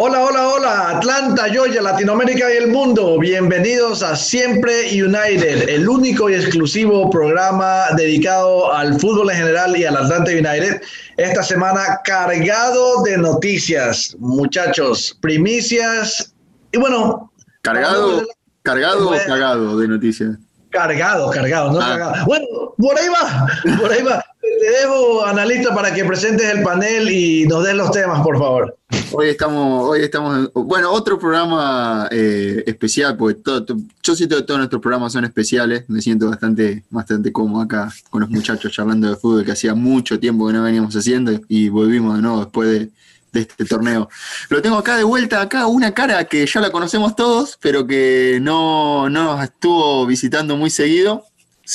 Hola, hola, hola, Atlanta, Georgia, Latinoamérica y el mundo. Bienvenidos a Siempre United, el único y exclusivo programa dedicado al fútbol en general y al Atlanta United. Esta semana cargado de noticias, muchachos, primicias y bueno. Cargado, cargado o cagado de noticias. Cargado, cargado, no ah. cargado. Bueno, por ahí va, por ahí va. Te dejo, analista, para que presentes el panel y nos des los temas, por favor. Hoy estamos, hoy estamos, bueno, otro programa eh, especial, porque todo, yo siento que todos nuestros programas son especiales, me siento bastante, bastante cómodo acá con los muchachos charlando de fútbol, que hacía mucho tiempo que no veníamos haciendo y volvimos de nuevo después de, este torneo. Lo tengo acá de vuelta, acá una cara que ya la conocemos todos, pero que no nos estuvo visitando muy seguido.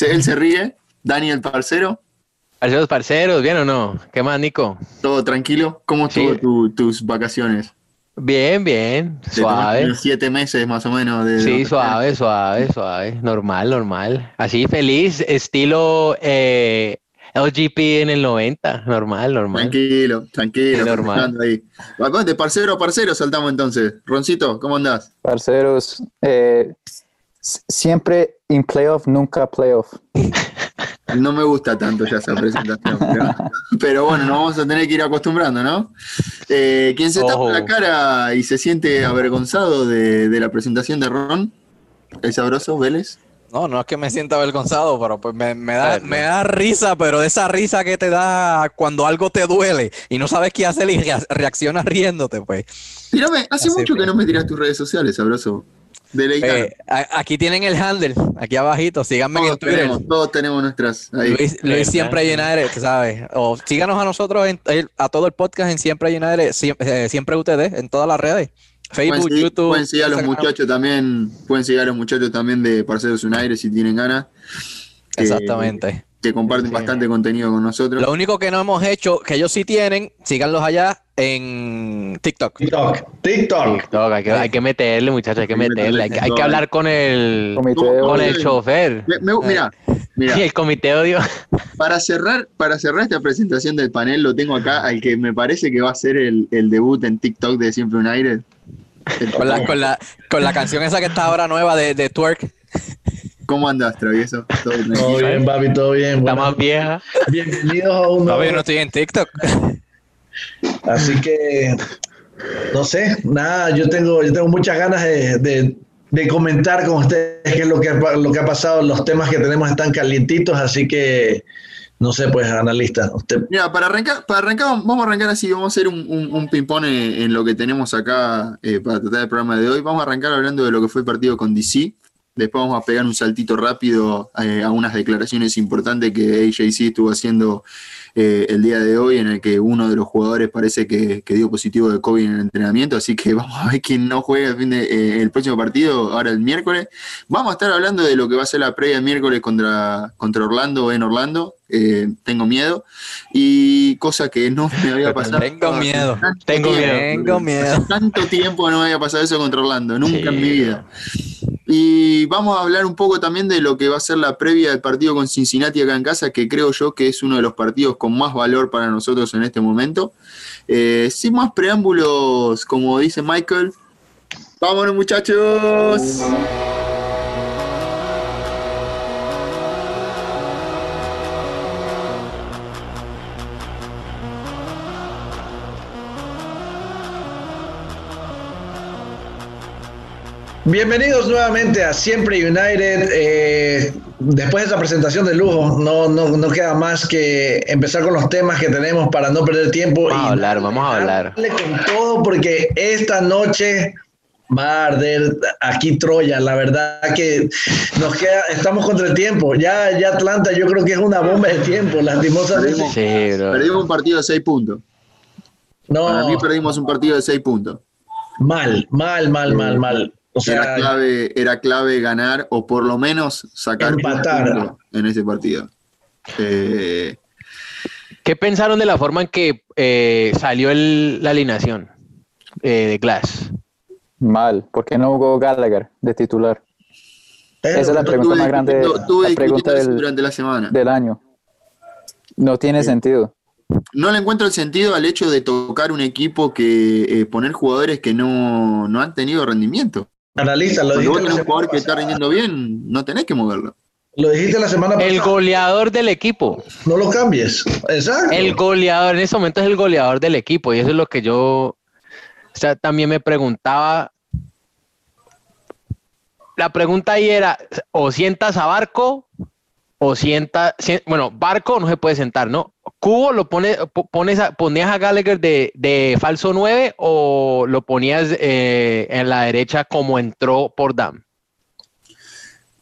él se ríe, Daniel Parcero. Parceros, parceros, ¿bien o no? ¿Qué más, Nico? Todo tranquilo. ¿Cómo estuvo tus vacaciones? Bien, bien, suave. Siete meses más o menos. De sí, suave, suave, suave. Normal, normal. Así feliz, estilo eh, LGP en el 90, normal, normal. Tranquilo, tranquilo. normal. Ahí. De parcero a parcero saltamos entonces. Roncito, ¿cómo andás? Parceros, eh, siempre en playoff, nunca playoff. No me gusta tanto ya esa presentación, pero, bueno, nos vamos a tener que ir acostumbrando, ¿no? Eh, ¿Quién se tapa la cara y se siente avergonzado de, de la presentación de Ron? ¿El sabroso Vélez? No, no es que me sienta avergonzado, pero pues me, da, me da risa, pero de esa risa que te da cuando algo te duele y no sabes qué hacer y reaccionas riéndote, pues. Mírame, hace mucho que no me tiras tus redes sociales, abrazo. Eh, aquí tienen el handle, aquí abajito, síganme en Twitter. Tenemos, todos tenemos nuestras. Luis, siempre llenar, ¿sabes? O síganos a nosotros, a todo el podcast en siempre siempre, eh, siempre ustedes, en todas las redes. Facebook, YouTube. Pueden seguir a los muchachos también, pueden seguir a los muchachos también de Parceros United si tienen ganas. Exactamente. Que comparten bastante contenido con nosotros. Lo único que no hemos hecho, que ellos sí tienen, síganlos allá en TikTok. TikTok. TikTok. hay, que, meterle, muchachos, hay que meterle. Hay, que, hablar con el, con el chofer. mira, mira. el comité odio. Para cerrar, para cerrar esta presentación del panel, lo tengo acá al que me parece que va a ser el, el debut en TikTok de Siempre un Aire. Con la, con, la, con la canción esa que está ahora nueva de, de Twerk. ¿Cómo andas, travieso? Todo, bien, papi, todo bien. Está más vieja. Bienvenidos a un Papi, no estoy en TikTok. Así que, no sé, nada, yo tengo, yo tengo muchas ganas de, de, de comentar con ustedes qué es lo que, lo que ha pasado. Los temas que tenemos están calientitos, así que no sé, pues, analista. Para arrancar, para arrancar, vamos a arrancar así, vamos a hacer un, un, ping-pong en, lo que tenemos acá eh, para tratar el programa de hoy. Vamos a arrancar hablando de lo que fue el partido con DC. Después vamos a pegar un saltito rápido eh, a unas declaraciones importantes que AJC estuvo haciendo eh, el día de hoy en el que uno de los jugadores parece que, dio positivo de COVID en el entrenamiento, así que vamos a ver quién no juega el, fin de, eh, el próximo partido, ahora el miércoles. Vamos a estar hablando de lo que va a ser la previa el miércoles contra, contra Orlando en Orlando. Eh, tengo miedo y cosa que no me había pasado. tengo miedo, tengo miedo. Tengo miedo. tanto tiempo no me había pasado eso contra Orlando, nunca en mi vida. Y vamos a hablar un poco también de lo que va a ser la previa del partido con Cincinnati acá en casa, que creo yo que es uno de los partidos con más valor para nosotros en este momento. Eh, sin más preámbulos, como dice Michael, vámonos muchachos. Bienvenidos nuevamente a Siempre United. Eh, después de esa presentación de lujo, no, no, no, queda más que empezar con los temas que tenemos para no perder tiempo. Vamos a hablar, vamos a hablar. Con todo, porque esta noche va a arder aquí Troya. La verdad que nos queda, estamos contra el tiempo. Ya, ya Atlanta, yo creo que es una bomba de tiempo, lastimosamente. Sí, perdimos un partido de seis puntos. No. Para mí perdimos un partido de seis puntos. Mal, mal, mal, mal, mal era, clave, era clave ganar o por lo menos sacar empatar en ese partido. Eh, ¿Qué pensaron de la forma en que eh, salió la alineación eh, de Glass? Mal, porque no jugó Gallagher de titular? Esa es la pregunta más grande la pregunta del, durante la semana. del año. No tiene sentido. no le encuentro el sentido al hecho de tocar un equipo que eh, poner jugadores que no, no han tenido rendimiento. Analiza, lo Cuando vos dijiste, un jugador que está rindiendo bien, no tenés que moverlo. lo dijiste la semana El pasada. goleador del equipo. No lo cambies. Exacto. El goleador, en ese momento es el goleador del equipo. Y eso es lo que yo o sea, también me preguntaba. La pregunta ahí era, o sientas a Barco, o sienta, si- bueno, Barco no se puede sentar, ¿no? Cubo lo pone, po- pones a- ponías a Gallagher de, de falso 9 o lo ponías eh, en la derecha como entró por Dam.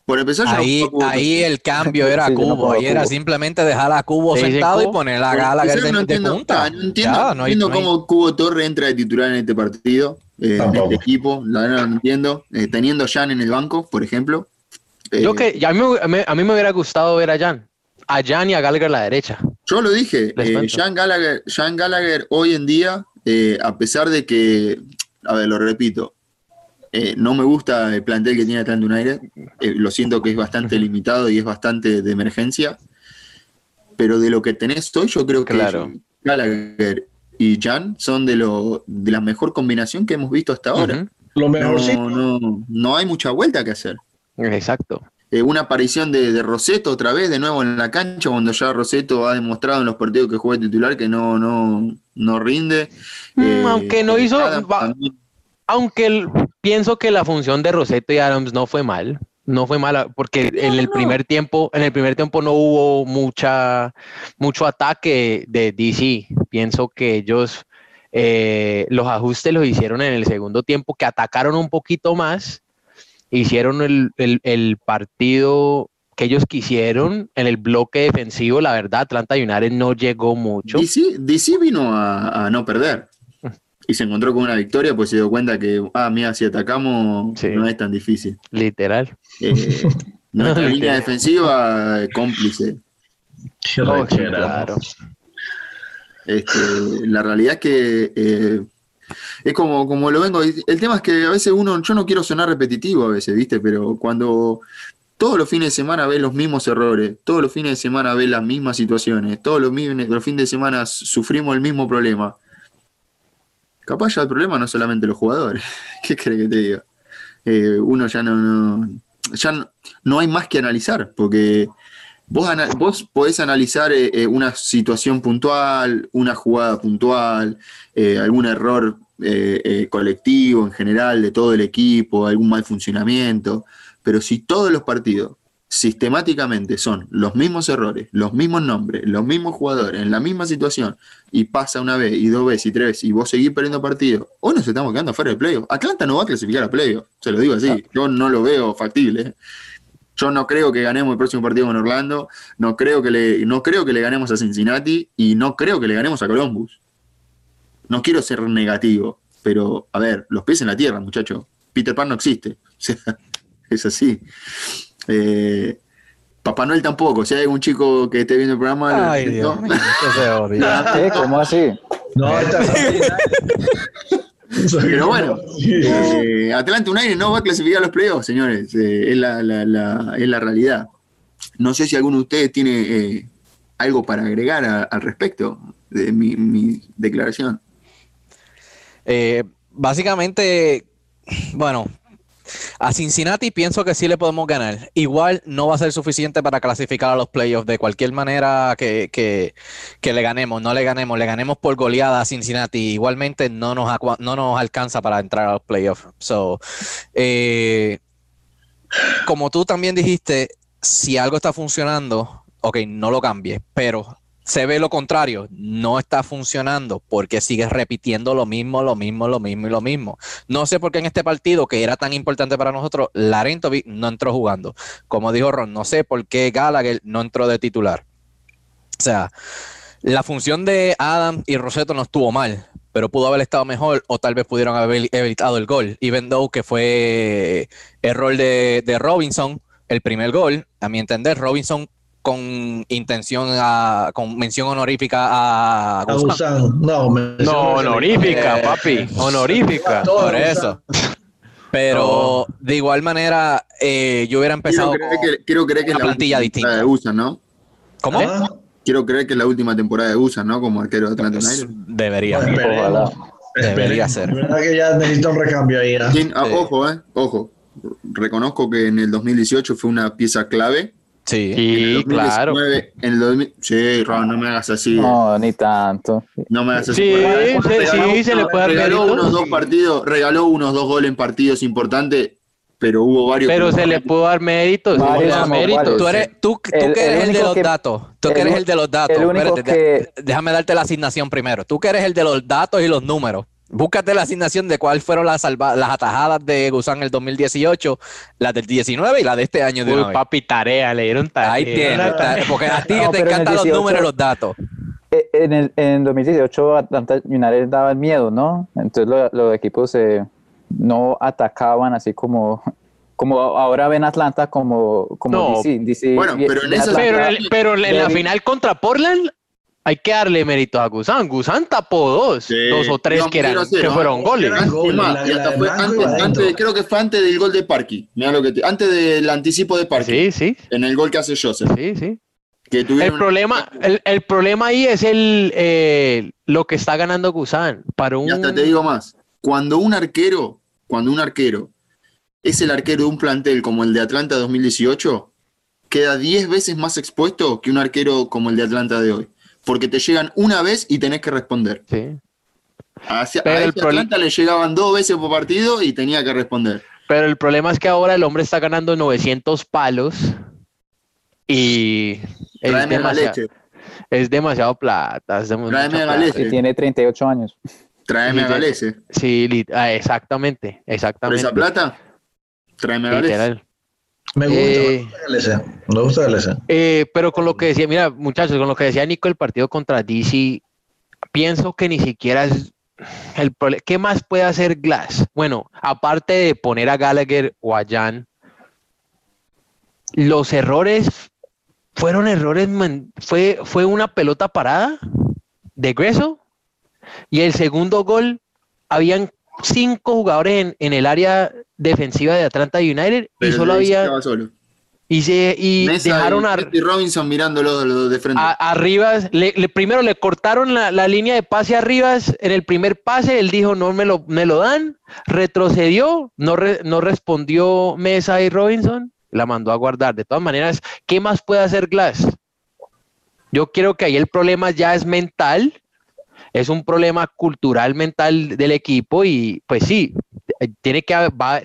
Por empezar, yo no Ahí, ahí el cambio era Sí, yo no Cubo. Ahí era simplemente dejar a Cubo ¿Te dicen sentado y poner a Gallagher de, no de entiendo, punta. ah, no entiendo, Ya, no hay- entiendo no hay- cómo Cubo Torre entra de titular en este partido, eh, en este equipo. La verdad no entiendo. Eh, teniendo a Jan en el banco, por ejemplo. Yo eh, que ya a mí, a mí me hubiera gustado ver a Jan, a Jan y a Gallagher a la derecha. Yo lo dije, eh. Jan, Gallagher, Jan Gallagher hoy en día, eh, a pesar de que, a ver, lo repito, eh, no me gusta el plantel que tiene Atlanta United, eh, lo siento que es bastante limitado y es bastante de emergencia, pero de lo que tenés hoy, yo creo que Claro. Gallagher y Jan son de, lo, de la mejor combinación que hemos visto hasta ahora. Ujú, Lo no, mejorcito. no, no hay mucha vuelta que hacer. Exacto. Eh, una aparición de, de Roseto otra vez de nuevo en la cancha, cuando ya Roseto ha demostrado en los partidos que juega titular que no, no, no rinde. Mm, aunque no hizo- va- también- Aunque el- pienso que la función de Roseto y Adams no fue mal, no fue mala, porque en el primer tiempo, en el primer tiempo no hubo mucha, mucho ataque de DC. Pienso que ellos eh, los ajustes los hicieron en el segundo tiempo, que atacaron un poquito más, hicieron el, el- el partido que ellos quisieron en el bloque defensivo. La verdad, Atlanta United no llegó mucho. DC, DC vino a, a no perder. Y se encontró con una victoria, pues se dio cuenta que, ah, mira, si atacamos Sí. no es tan difícil. Literal. Eh, nuestra No, línea literal. defensiva, eh, cómplice. Qué Oh, claro. Este, la realidad es que eh, es como, como lo vengo. El tema es que a veces uno, yo no quiero sonar repetitivo a veces, ¿viste? Pero cuando todos los fines de semana ves los mismos errores, todos los fines de semana ves las mismas situaciones, todos los, los fines de semana sufrimos el mismo problema. Capaz ya el problema no es solamente los jugadores. ¿Qué crees que te diga? Eh, uno ya no, no- ya no, no hay más que analizar, porque Vos, vos podés analizar eh, eh, una situación puntual, una jugada puntual, eh, algún error eh, colectivo en general de todo el equipo, algún mal funcionamiento, pero si todos los partidos sistemáticamente son los mismos errores, los mismos nombres, los mismos jugadores, en la misma situación, y pasa una vez, y dos veces, y tres veces, y vos seguís perdiendo partidos, hoy nos estamos quedando fuera de playoff. Atlanta no va a clasificar a playoff, se lo digo así, yo no lo veo factible. Yo no creo que ganemos el próximo partido con Orlando, no creo que le, no creo que le ganemos a Cincinnati y no creo que le ganemos a Columbus. No quiero ser negativo, pero a ver, los pies en la tierra, muchacho. Peter Pan no existe. O sea, es así. Eh, Papá Noel tampoco. Si hay algún chico que esté viendo el programa, Ay. Dios mío. ¿Cómo así? No, esta- Pero bueno, eh, Atlanta United no va a clasificar a los playoffs, señores. Eh, es, la, la- la- es la realidad. No sé si alguno de ustedes tiene eh, algo para agregar a- al respecto de mi, mi declaración. Eh, básicamente, bueno, a Cincinnati pienso que sí le podemos ganar. Igual no va a ser suficiente para clasificar a los playoffs de cualquier manera que, que- le ganemos, no le ganemos, le ganemos por goleada a Cincinnati. Igualmente no nos, no nos alcanza para entrar a los playoffs. So, eh, como tú también dijiste, si algo está funcionando, ok, no lo cambies, pero se ve lo contrario, no está funcionando porque sigues repitiendo lo mismo, lo mismo, lo mismo y lo mismo. No sé por qué en este partido, que era tan importante para nosotros, Larentovic no entró jugando. Como dijo Ron, no sé por qué Gallagher no entró de titular. O sea, la función de Adam y Roseto no estuvo mal, pero pudo haber estado mejor o tal vez pudieron haber evitado el gol. Even though que fue error de, de Robinson, el primer gol, a mi entender, Robinson con intención, a- con mención honorífica a. Gusán. No, No, honorífica, Eh, papi. Honorífica. Por eso. Pero de igual manera, eh, yo hubiera Quiero empezado creer con- que, quiero creer que una la plantilla distinta. la usan, ¿no? ¿Cómo? Ah, Quiero creer que es la última temporada de Gusan, ¿no? Como arquero de Atlanta United. Debería. Bueno. Ojalá. Debería ser. De verdad que ya necesita un recambio ahí. ¿ah? ¿Quién- ah, Sí. Ojo, eh, ojo. Reconozco que en el 2018 fue una pieza clave. Sí. En el Sí, claro. 2019, En el 2000, sí, Ron, no me hagas así. No, ni tanto. No me hagas así. Sí, Regaló- sí, regaló sí, se le unos- puede dar Regaló unos dos partidos, regaló unos dos goles en partidos importantes, pero hubo varios. Pero que- se le pudo dar méritos, Varios méritos. varios. Tú eres, tú, tú El- que eres el el, de los que- datos. Tú que el eres u- el de los datos. el único Espérate, que- déjame darte la asignación primero. Tú que eres el de los datos y los números. Búscate la asignación de cuáles fueron las, las atajadas de Gusán en el 2018, las del 19 y la de este año de Uy, papi, tarea, le dieron tarea. Ahí tienes. Porque a ti que No, te en encantan los 18 números y los datos. Eh, En, el, en 2018 Atlanta United daba miedo, ¿no? Entonces lo- los equipos eh, no atacaban así como, como ahora ven Atlanta como, como No. DC, DC Bueno, pero en Atlanta- Pero, en el- pero en la final contra Portland hay que darle mérito a Gusán. Gusán tapó dos, Sí. dos o tres que, eran, 0-0, que fueron ¿no? Es goles, creo que fue antes del gol de Parky. Mira lo que te- antes del anticipo de Parky. Sí, sí, En el gol que hace Joseph. sí, sí. Que El problema, el, el problema ahí es el eh, lo que está ganando Gusán. Para un Y hasta te digo más. Cuando un arquero, cuando un arquero es el arquero de un plantel como el de Atlanta 2018, queda 10 veces más expuesto que un arquero como el de Atlanta de hoy. Porque te llegan una vez y tenés que responder. Sí. Hacia, Pero a el este Atlanta le llegaban dos veces por partido y tenía que responder. Pero el problema es que ahora el hombre está ganando 900 palos y es, Tráeme la demasiado, leche. es demasiado plata. es dem- Tráeme plata. Galese. y tiene 38 años. Tráeme a. Galese. Sí, ah, exactamente, Por exactamente. esa plata, tráeme a Galese. Me gusta, Eh, me gusta el LC. Me gusta el LC. Eh, pero con lo que decía, mira, muchachos, con lo que decía Nico el partido contra DC, pienso que ni siquiera es el problema. ¿Qué más puede hacer Glass? Bueno, aparte de poner a Gallagher o a Jan, los errores fueron errores, man- fue, fue una pelota parada de Greso y el segundo gol, habían cinco jugadores en, en el área defensiva de Atlanta United y solo había solo. y se y Mesa dejaron y a, Jesse Robinson mirándolo de- de frente. a- arriba, le, le- primero le cortaron la, la línea de pase arriba en el primer pase, él dijo no me lo, me lo dan, retrocedió, no, re- no respondió Mesa y Robinson, la mandó a guardar. De todas maneras, ¿qué más puede hacer Glass? Yo creo que ahí el problema ya es mental, es un problema cultural mental del equipo y pues sí, tiene que haber, va,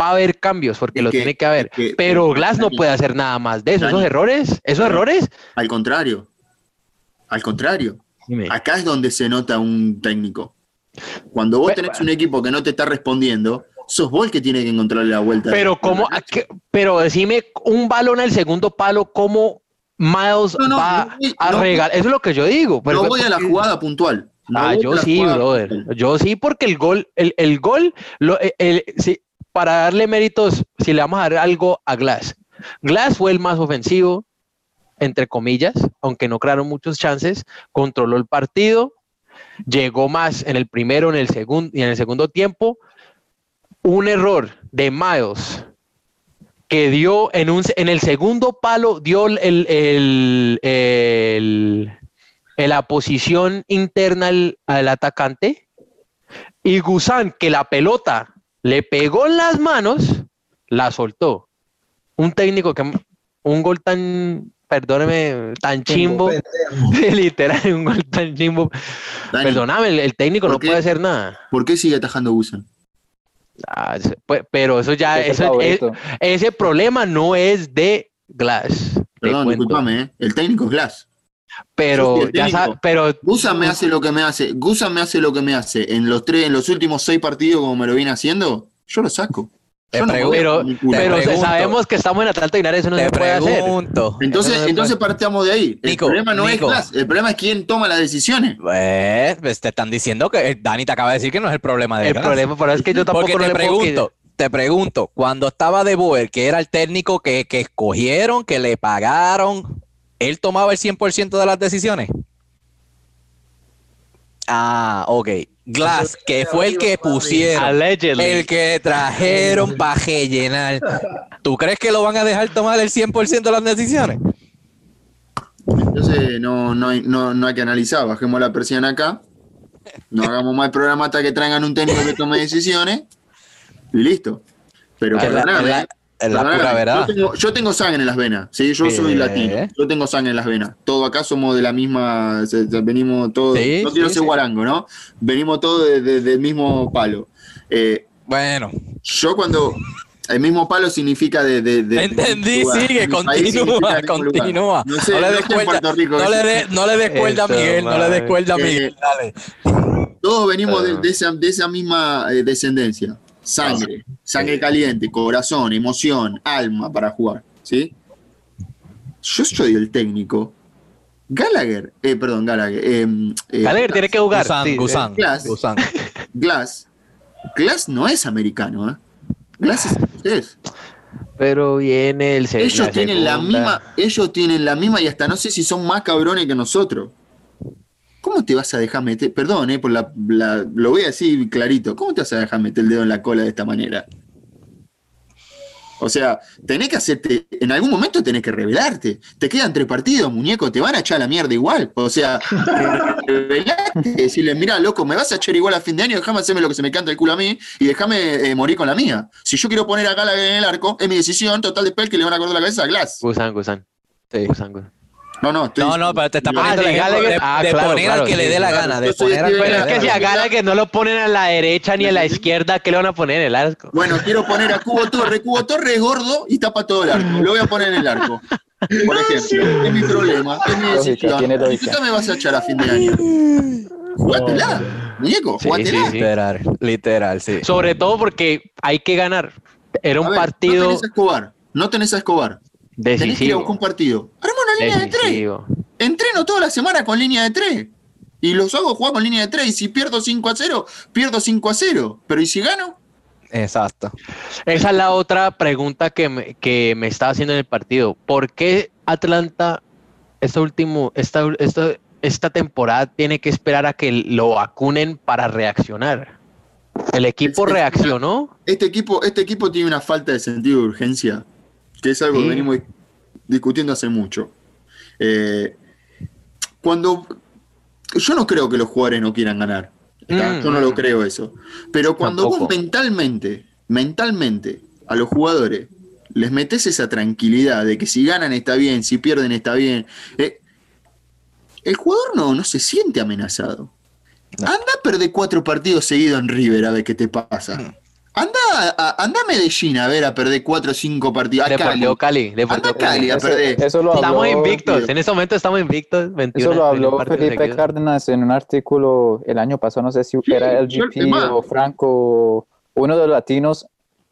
va a haber cambios porque lo que- tiene que haber, que- pero pero- Glass no puede hacer nada más de eso, esos errores, esos errores. Al contrario. Al contrario. Dime. Acá es donde se nota un técnico. Cuando vos tenés un equipo que no te está respondiendo, sos vos el que tiene que encontrarle la vuelta. Pero cómo, a pero decime un balón al segundo palo, ¿cómo Miles No, no, va no a regalar? Eso es lo que yo digo. pero- no voy a la jugada puntual. No ah, yo sí, brother. puntual. Yo sí, porque el gol, el, el gol, lo- el- el- sí, para darle méritos, si le vamos a dar algo a Glass. Glass fue el más ofensivo, entre comillas, aunque no crearon muchos chances, controló el partido, llegó más en el primero, en el segundo y en el segundo tiempo. Un error de Miles que dio en, el segundo palo, dio el, la posición interna al, al atacante. Y Gusán, que la pelota le pegó en las manos, la soltó. Un técnico que un gol tan, perdóneme, tan chimbo, literal, un gol tan chimbo. Dani, Perdóname, el, el técnico ¿por no qué? puede hacer nada. ¿Por qué sigue atajando Busan? Ah, pues, pero eso ya, eso, es- ese problema no es de Glass. Perdón, discúlpame, ¿eh? el técnico es Glass. Pero ya pero Gusan me hace lo que me hace. Gusan me hace lo que me hace. En los tres, en los últimos seis partidos, como me lo viene haciendo, yo lo saco. Yo no pero, pero sabemos que estamos en Atlanta United, eso no Te se puede hacer. pregunto. Entonces, Eso no entonces partamos de ahí. El Nico, problema no Nico. es Glass, el problema es quién toma las decisiones. Pues, pues, te están diciendo que eh, Dani te acaba de decir que no es el problema de El problema pero es que yo tampoco Porque te pregunto, te pregunto, cuando estaba De Boer, que era el técnico que, que escogieron, que le pagaron, ¿él tomaba el 100% de las decisiones? Ah, ok. Glass, que fue el que pusieron, Allegedly. el que trajeron para rellenar. ¿Tú crees que lo van a dejar tomar el 100% de las decisiones? Entonces no, no, hay, no, no hay que analizar, bajemos la presión acá, no hagamos más programa hasta que traigan un técnico que tome decisiones y listo. Pero la, la- ¿eh? La Perdóname, pura verdad. Yo tengo, yo tengo sangre en las venas, ¿sí? Yo soy Eh. latino, yo tengo sangre en las venas. Todos acá somos de la misma, se- se- venimos todos, Sí, no quiero sí, ser sí. guarango, ¿no? Venimos todos de- de- del mismo palo. Eh, Bueno, yo cuando, el mismo palo significa de... de, de- entendí, de- sigue, continúa, continúa. No sé, no le des cuerda, no no le des cuerda a Miguel, no le des cuerda a Eh, Miguel, dale. Todos venimos de, Ah. de esa, de esa misma eh, descendencia. Sangre, sangre caliente, corazón, emoción, alma para jugar. ¿Sí? Yo soy el técnico. Gallagher, eh, perdón, Gallagher. eh, eh, Gallagher tiene que jugar. Gusán, sí, Gusán, Glass. Gusán. Glass. Glass no es americano, ¿eh? Glass es. Pero viene el Ellos tienen la misma, ellos tienen la misma y hasta no sé si son más cabrones que nosotros. ¿Cómo te vas a dejar meter? Perdón, eh, por la, la- lo voy a decir clarito. ¿Cómo te vas a dejar meter el dedo en la cola de esta manera? O sea, tenés que hacerte, en algún momento tenés que revelarte. Te quedan tres partidos, muñeco, te van a echar la mierda igual. O sea, revelarte, decirle, mira, loco, me vas a echar igual a fin de año, déjame hacerme lo que se me canta el culo a mí y déjame eh, morir con la mía. Si yo quiero poner a Gallagher en el arco, es mi decisión, total de pel que le van a cortar la cabeza a Glass. Gusán, Gusán. Sí. Gusán, Gusán. No, no, estoy- No, no, pero te está poniendo Ah, el de ejemplo Gallagher. de, Ah, de claro, poner claro, al que sí, le dé la claro. gana, de poner al que Pero es que si a. Gallagher no lo ponen a la derecha ni a la izquierda, ¿qué le van a poner en el arco? Bueno, quiero poner a Cubo Torre. Cubo Torre es gordo y tapa todo el arco. Lo voy a poner en el arco. Por ejemplo, es mi problema, es mi decisión. ¿Y tú qué me vas a echar a fin de año? Jugátela, muñeco, Sí, jugátela. sí, sí. Literal, literal, sí. Sobre todo porque hay que ganar. Era A un ver, No partido tenés a Escobar, no tenés a Escobar. Tenés que ir a decisivo. buscar un partido. Arma una línea de tres. Entreno toda la semana con línea de tres. Y los hago jugar con línea de tres. Y si pierdo 5 a 0, pierdo 5 a 0. Pero ¿y si gano? Exacto. Esa es la otra pregunta que me, que me estaba haciendo en el partido. ¿Por qué Atlanta este último, esta, esta, esta temporada tiene que esperar a que lo vacunen para reaccionar? El equipo reaccionó. Este equipo, este equipo tiene una falta de sentido de urgencia, que es algo Sí. que venimos discutiendo hace mucho. Eh, cuando yo no creo que los jugadores no quieran ganar. Mm. Yo no lo creo eso. Pero cuando vos mentalmente, mentalmente, a los jugadores les metes esa tranquilidad de que si ganan está bien, si pierden está bien, eh, el jugador no, no se siente amenazado. No. Anda a perder cuatro partidos seguidos en River a ver qué te pasa. Anda a, anda a Medellín a ver a perder cuatro o cinco partidos. A Deportivo Cali. Cali. Deportivo Anda a Cali a Eso, perder. eso lo Estamos habló, invictos. En este momento estamos invictos. 21, eso lo 21 habló Felipe seguidos. Cárdenas en un artículo el año pasado, no sé si Sí, era el GP o Franco, uno de los latinos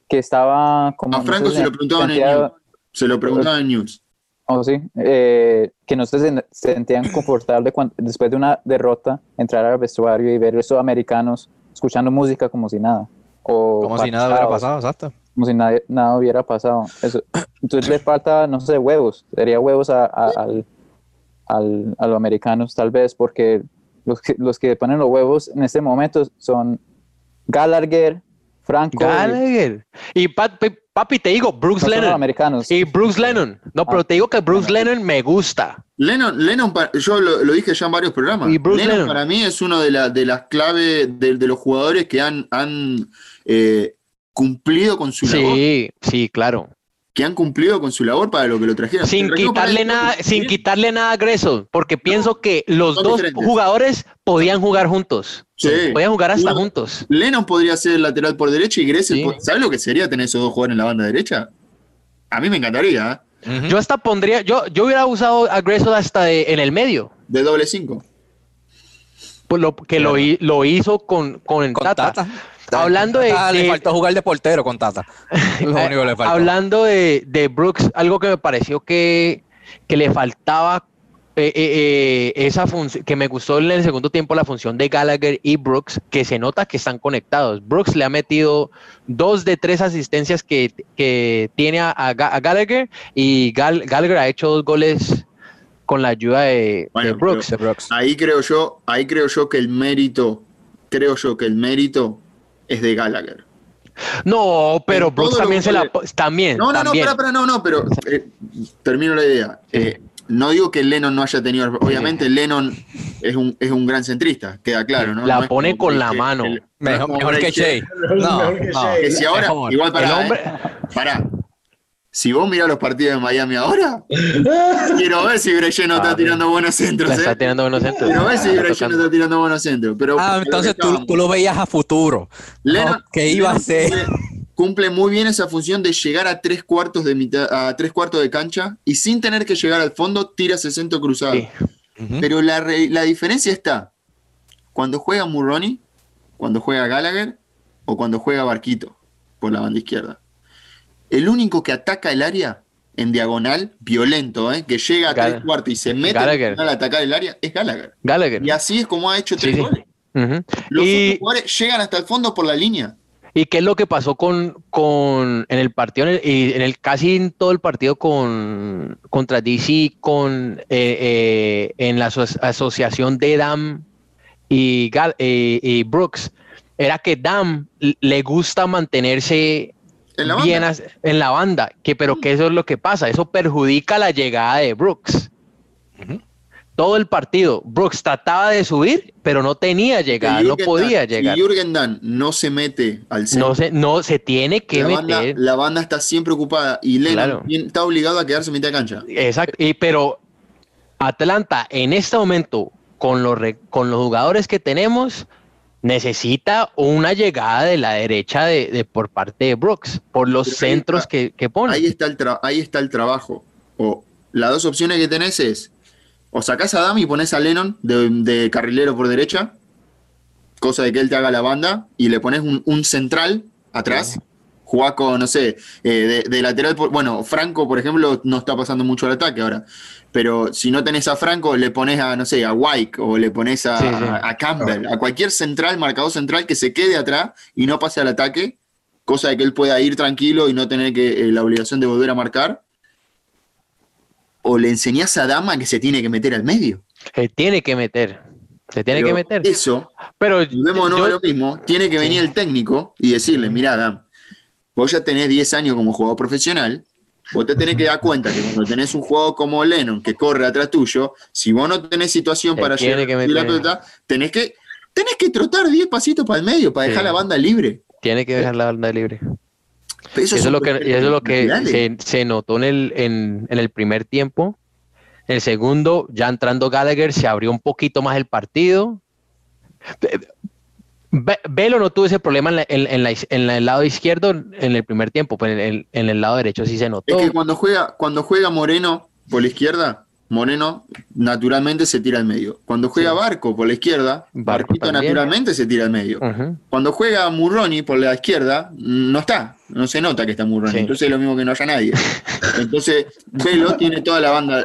que estaba como... A no Franco sé, se lo preguntaban en sentía- News. Se lo preguntaban en News. Oh, sí, eh, que no se sen- sentían confortables cuando, después de una derrota entrar al vestuario y ver a esos americanos escuchando música como si nada. O Como si nada hubiera pasado, exacto. Como si nadie- nada hubiera pasado. Eso. Entonces le falta, no sé, huevos. Sería huevos a, a- al, al- a los americanos tal vez, porque los que, los que ponen los huevos en este momento son Gallagher, Franco, Gallagher. Y pa- pa- papi, te digo, Brooks no son los Lennon. americanos. Y Bruce Lennon. No, pero te digo que Bruce Lennon me gusta. Lennon, Lennon yo lo, lo dije ya en varios programas. Y Bruce Lennon, Lennon. para mí es uno de, la- de las claves de, de los jugadores que han, han eh, cumplido con su labor. Sí, sí, claro. Que han cumplido con su labor para lo que lo trajeron. Sin quitarle el- nada, sin quitarle nada a Greso, porque pienso que los dos diferentes. jugadores podían jugar juntos. Sí. Podían jugar hasta Uno- juntos. Lennon podría ser lateral por derecha y Gressel. Sí. ¿Sabes lo que sería tener esos dos jugadores en la banda derecha? A mí me encantaría, ¿eh? Yo hasta pondría, yo, yo hubiera usado a Greso hasta de- en el medio, De doble cinco. pues lo, que lo hizo con, con, con Tata. Tata. Hablando de- Ah, le faltó jugar de portero con Tata. Lo único que le faltó. Hablando de, de Brooks, algo que me pareció que, que le faltaba eh, eh, eh, esa función, que me gustó en el segundo tiempo la función de Gallagher y Brooks, que se nota que están conectados. Brooks le ha metido dos de tres asistencias que, que tiene a, a Ga- a Gallagher y Gal- Gallagher ha hecho dos goles con la ayuda de, Bueno, de Brooks. De Brooks. Ahí creo yo, ahí creo yo que el mérito, creo yo que el mérito es de Gallagher. No, pero En Brooks también se la también. No, no, no, pero eh, termino la idea. Eh, no digo que Lennon no haya tenido. Obviamente, Lennon es un, es un gran centrista, queda claro, ¿no? La No pone con la mano. el- no es Mejor, mejor que. Shea. No, Mejor que no. Shea. Que si ahora, igual para. El hombre- Pará. Si vos mirás los partidos de Miami ahora, quiero ver si Bray Shea no está tirando buenos centros. La está ¿eh? tirando buenos centros. Quiero ver si Shea no está tirando buenos centros. Pero Ah, entonces tú, tú lo veías a futuro. Lennon- Oh, ¿Qué iba a Lennon hacer? Cumple, cumple muy bien esa función de llegar a tres cuartos de mitad, a tres cuartos de cancha y sin tener que llegar al fondo, tira ese centro cruzado. Sí. Pero la, la diferencia está cuando juega Murroni, cuando juega Gallagher o cuando juega Barquito por la banda izquierda. El único que ataca el área en diagonal, violento, ¿eh? que llega a Gall- tres cuartos y se mete al atacar el área, es Gallagher. Gallagher. Y así es como ha hecho tres Sí, sí. goles. Los Y- jugadores llegan hasta el fondo por la línea. ¿Y qué es lo que pasó con, con en el partido, en el, en el casi en todo el partido con contra DC, con eh, eh, en la aso- asociación de Dam y, Gal- eh, y Brooks? Era que Dam le gusta mantenerse En la bien banda. en la banda, que, pero que eso es lo que pasa, eso perjudica la llegada de Brooks. Todo el partido, Brooks trataba de subir, pero no tenía llegada, no podía Damm- llegar. Jürgen Damm no se mete al centro, No se, no se tiene que la, banda, meter. la banda está siempre ocupada y Lennon Claro. está obligado a quedarse en mitad de cancha. Exacto, y, pero Atlanta en este momento, con los, re- con los jugadores que tenemos, necesita una llegada de la derecha de, de- por parte de Brooks, por los Pero centros está. que, que pone. Ahí está, el tra- ahí está el trabajo. O las dos opciones que tenés es o sacás a Dami y pones a Lennon de, de carrilero por derecha, cosa de que él te haga la banda, y le pones un, un central atrás. Con, no sé, eh, de, de lateral. por- bueno, Franco, por ejemplo, no está pasando mucho al ataque ahora. Pero si no tenés a Franco, le pones a, no sé, a White o le pones a, Sí, sí. a- a Campbell, a cualquier central, marcador central que se quede atrás y no pase al ataque, cosa de que él pueda ir tranquilo y no tener que, eh, la obligación de volver a marcar. O le enseñás a Dama que se tiene que meter al medio. Se tiene que meter, se tiene Pero que meter. Eso, Pero vemos yo- lo mismo, tiene que venir el técnico y decirle, mirá, Dam, vos ya tenés 10 años como jugador profesional, vos te tenés que dar cuenta que cuando tenés un jugador como Lennon que corre atrás tuyo, si vos no tenés situación Te para llegar que a la pelota, tenés que, tenés que trotar 10 pasitos para el medio, para dejar la banda libre. tiene que dejar la banda libre. Eso, es lo que, eso es lo que se notó en el, en, en el primer tiempo. El segundo, ya entrando Gallagher, se abrió un poquito más el partido. Ve- Velo no tuvo ese problema en, el lado izquierdo en el primer tiempo, pero en el, en el lado derecho sí se notó. Es que cuando juega, cuando juega Moreno por la izquierda, Moreno naturalmente se tira al medio. Cuando juega Sí. Barco por la izquierda, Barco Barquito también. naturalmente se tira al medio. Cuando juega Murroni por la izquierda, no está, no se nota que está Murroni. Sí. Entonces es lo mismo que no haya nadie. Entonces, Velo tiene toda la banda.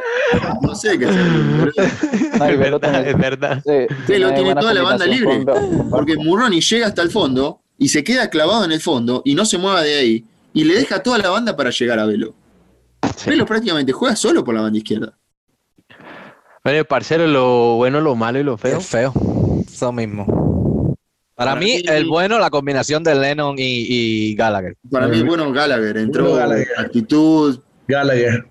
No sé qué hacer. No, es Velo verdad, tiene- es verdad. sí, Velo tiene toda la banda libre. Porque. Murroni llega hasta el fondo y se queda clavado en el fondo y no se mueva de ahí. Y le deja toda la banda para llegar a Velo. Sí. Velo prácticamente juega solo por la banda izquierda. Bueno, parcero, lo bueno, lo malo y lo feo. Es feo. Eso mismo. Para, Para mí, mí- el bueno, la combinación de Lennon y, y Gallagher. Para mí, bueno, Gallagher entró Bueno, Gallagher. con actitud, Gallagher.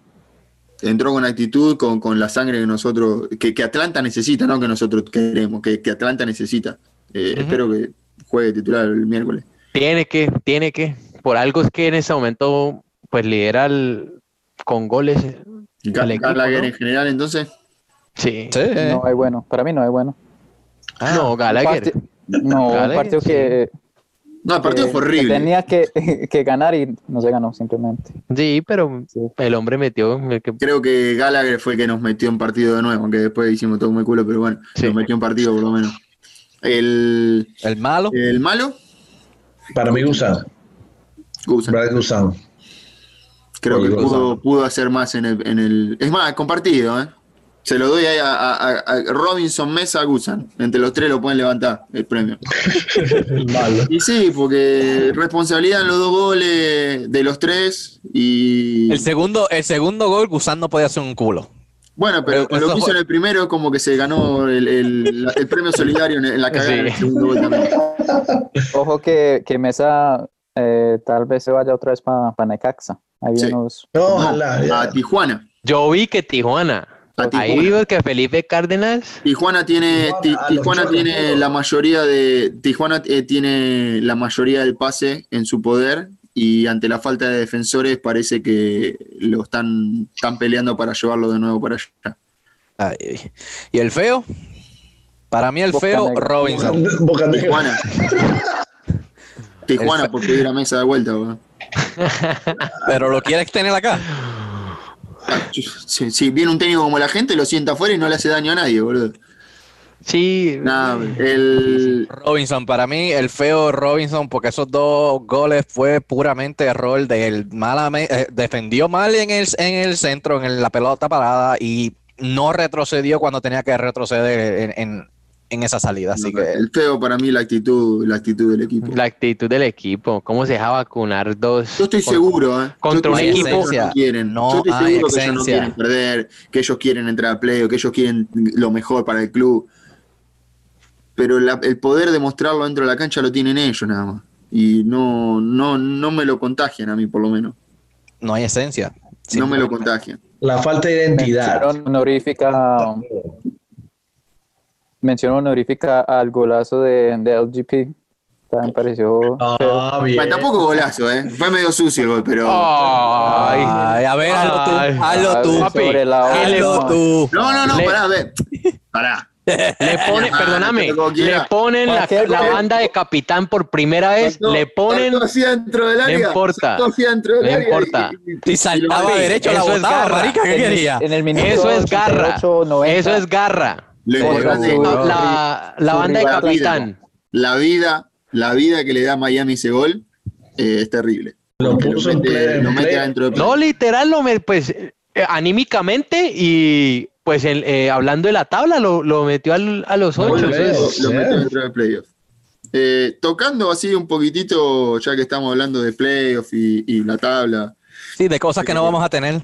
entró con actitud, con, con la sangre que nosotros, que, que Atlanta necesita, no que nosotros queremos, que, que Atlanta necesita. Eh. Espero que juegue titular el miércoles. Tiene que, tiene que. Por algo es que en ese momento, pues lidera el- con goles. Ga- El equipo, Gallagher ¿no? en general, entonces. Sí. Sí. No hay bueno. Para mí no hay bueno. no, Un Gallagher. No, un Gallagher, partido sí. que, No, el partido que- fue que horrible. tenía que, que ganar y no se ganó simplemente. Sí, pero Sí. el hombre metió. el que- Creo que Gallagher fue el que nos metió en partido de nuevo, aunque después hicimos todo muy culo, pero bueno, Sí. nos metió en partido por lo menos. El, El malo. el malo, Para mí, Gusano. Gusano. Creo que pudo, pudo hacer más en el, en el. Es más, compartido, ¿eh? Se lo doy ahí a, a- a- a Robinson Mesa Gusan. Entre los tres lo pueden levantar el premio. Malo. Y sí, porque responsabilidad en los dos goles de los tres. Y. El segundo, el segundo gol, Gusán no podía hacer un culo. Bueno, pero lo que hizo en el primero es como que se ganó el, el- premio solidario en, la cagada Sí. del segundo gol también. Ojo que, que Mesa eh, tal vez se vaya otra vez para Necaxa. Hay Sí. unos. No, ojalá. A Tijuana. Yo vi que Tijuana. Ahí Tijuana. vimos que Felipe Cárdenas. Tijuana tiene, Tijuana, tiene la mayoría de Tijuana eh, tiene la mayoría del pase en su poder y ante la falta de defensores parece que lo están, están peleando para llevarlo de nuevo para allá. Ay, ¿Y el feo? Para mí el Boca feo, Negra. Robinson. Boca. Tijuana. Tijuana El fe- por pedir a mesa de vuelta, weón. Pero lo quieres tener acá. Si, si viene un técnico como la gente, lo sienta afuera y no le hace daño a nadie, boludo. Sí, Nah, el, Robinson, para mí el feo Robinson, porque esos dos goles fue puramente error del malame- eh, defendió mal en el, en el centro, en la pelota parada y no retrocedió cuando tenía que retroceder en, en- en esa salida. Así que el feo para mí la actitud, la actitud del equipo. la actitud del equipo. ¿Cómo se deja vacunar dos? Yo estoy con- seguro, ¿eh? contra un equipo- que no quieren. No Yo estoy hay seguro que ellos no esencia. quieren perder, que ellos quieren entrar a play o que ellos quieren lo mejor para el club. Pero la- el poder de mostrarlo dentro de la cancha lo tienen ellos nada más. Y no, no, no me lo contagian a mí, por lo menos. no hay esencia. No me lo contagian. La falta de identidad. Honorífica, mención honorífica al golazo de, de LGP. También pareció. Ah, bien. Bueno, tampoco golazo, ¿eh? Fue medio sucio el gol, pero. Ay, Ay, a ver, hazlo tú, Ay. hazlo tú, Papi, Sobre la ¿qué le- hora. hazlo tú. No, no, no, Le- pará, a ver. Pará. le pone, Ah, perdóname, le ponen la, la banda de capitán por primera vez, le ponen, área. importa. No importa. y- y- Si saltaba Papi, derecho, la eso es botaba, garra. marica, ¿qué En quería? En el minuto eso es garra, 88, 90, eso es garra. Lo Contra importante su- es La, la- la su banda de capitán. la vida, la vida que le da Miami ese gol eh, es terrible. Lo puso mete, en lo mete play. adentro de No, literal, lo me- pues eh, anímicamente y pues el- eh, hablando de la tabla lo, lo metió al- a los No, ocho. lo mete dentro de playoff. Eh, tocando así un poquitito, ya que estamos hablando de playoff y, y la tabla, Sí, de cosas que no vamos a tener.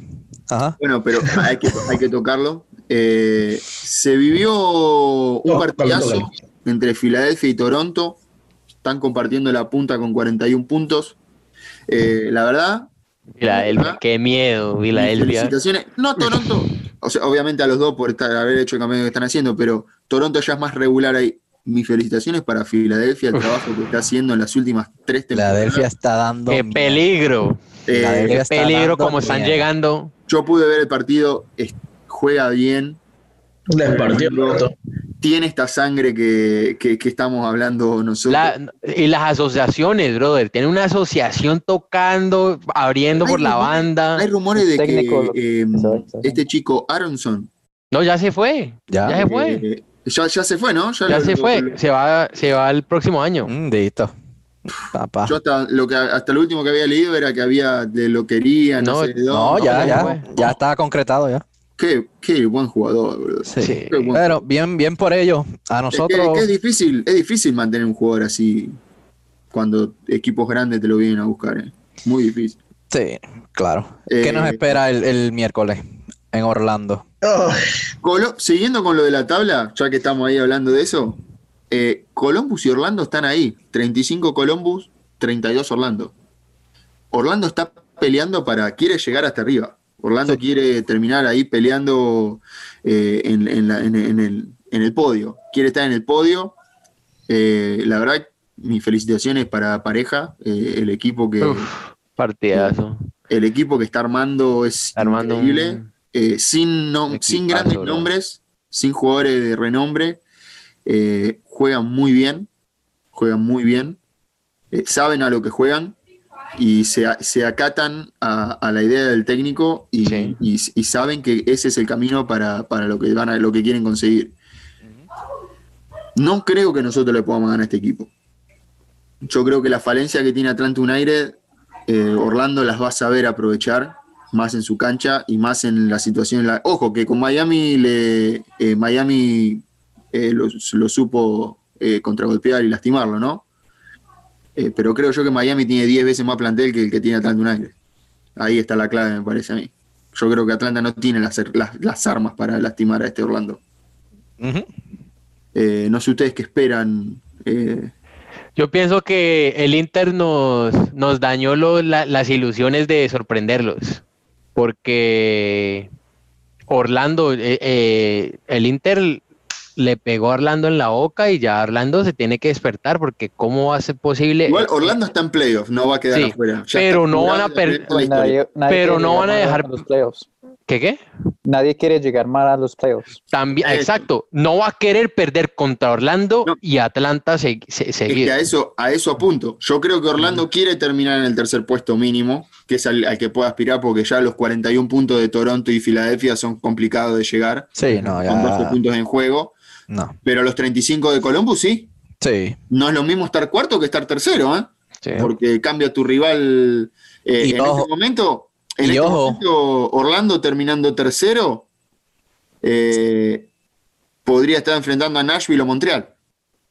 Ajá. bueno, pero hay que, hay que tocarlo. Eh, se vivió un partidazo entre Filadelfia y Toronto. Están compartiendo la punta con 41 puntos. Eh, la verdad, Filadelfia, qué miedo, Filadelfia. felicitaciones. No Toronto, o sea, obviamente a los dos por estar, haber hecho el cambio que están haciendo, pero Toronto ya es más regular ahí. Mis felicitaciones para Filadelfia, el trabajo que está haciendo en las últimas tres temporadas. Filadelfia está dando. Qué peligro, Eh, qué peligro como están llegando. yo pude ver el partido, es- juega bien, Les partió el orto. tiene esta sangre que, que- que estamos hablando nosotros. La- y las asociaciones, brother. Tiene una asociación tocando, abriendo Hay por la banda. Hay rumores de Técnico, que eh, este chico Aronson No, ya se fue. Ya. Ya se fue. eh, ya, ya se fue, ¿no? Ya lo- se lo- fue. lo- Se va, se va el próximo año. Mm, listo. Papá. Yo hasta lo que hasta lo último que había leído era que había de loquería, no, No, sé de No, dónde. ya, ya ya. fue. Ya está concretado ya. Qué, qué buen jugador, boludo. Sí. Sí. Qué buen- Pero bien, bien por ello. A Es que- nosotros. que es difícil, es difícil mantener un jugador así cuando equipos grandes te lo vienen a buscar. eh. Muy difícil. Sí, claro. Eh, ¿Qué nos espera el, el miércoles en Orlando? Ay, Colo- siguiendo con lo de la tabla, ya que estamos ahí hablando de eso, eh, Columbus y Orlando están ahí. 35 Columbus, 32 Orlando. Orlando está peleando para, quiere llegar hasta arriba. Orlando quiere terminar ahí peleando eh, en, en la- en- en el, en el podio. Quiere estar en el podio. Eh, la verdad, mis felicitaciones para pareja, eh, el equipo que Uf, partidazo. el equipo que está armando es Armando increíble. un- sin, no- sin grandes bro. nombres, sin jugadores de renombre, juegan muy bien, juegan muy bien, saben a lo que juegan y se, se acatan a, a la idea del técnico y, Sí. y- y saben que ese es el camino para, para lo, que van a, lo que quieren conseguir. No creo que nosotros le podamos ganar a este equipo. Yo creo que la falencia que tiene Atlanta United, eh, Orlando las va a saber aprovechar más en su cancha y más en la situación. en la- Ojo, que con Miami le eh, Miami eh, lo, lo supo eh, contragolpear y lastimarlo, ¿no? Eh, pero creo yo que Miami tiene 10 veces más plantel que el que tiene Atlanta United. Ahí está la clave, me parece a mí. Yo creo que Atlanta no tiene las, las- las armas para lastimar a este Orlando. Eh, no sé ustedes qué esperan. eh, Yo pienso que el Inter nos, nos dañó lo- la- las ilusiones de sorprenderlos, porque Orlando, eh, eh, el Inter le pegó a Orlando en la boca y ya Orlando se tiene que despertar porque cómo va a ser posible. Igual Orlando está en playoff, no va a quedar Sí, afuera. Ya pero no van a jugando per- el resto de la historia. Nadie- nadie Pero no van a dejar- los playoffs. ¿Qué qué? Nadie quiere llegar mal a los playoffs. También, Eso. exacto. No va a querer perder contra Orlando No. y Atlanta se, se- Es seguir. que a eso, a eso apunto. Yo creo que Orlando quiere terminar en el tercer puesto mínimo, que es al, al que pueda aspirar, porque ya los 41 puntos de Toronto y Filadelfia son complicados de llegar, Sí, no, con 12 ya. puntos en juego. No. Pero los 35 de Columbus sí. Sí. No es lo mismo estar cuarto que estar tercero, ¿eh? Sí. porque cambia tu rival. eh, Y en ojo. este momento, en Y este ojo. momento, Orlando terminando tercero, eh, podría estar enfrentando a Nashville o Montreal.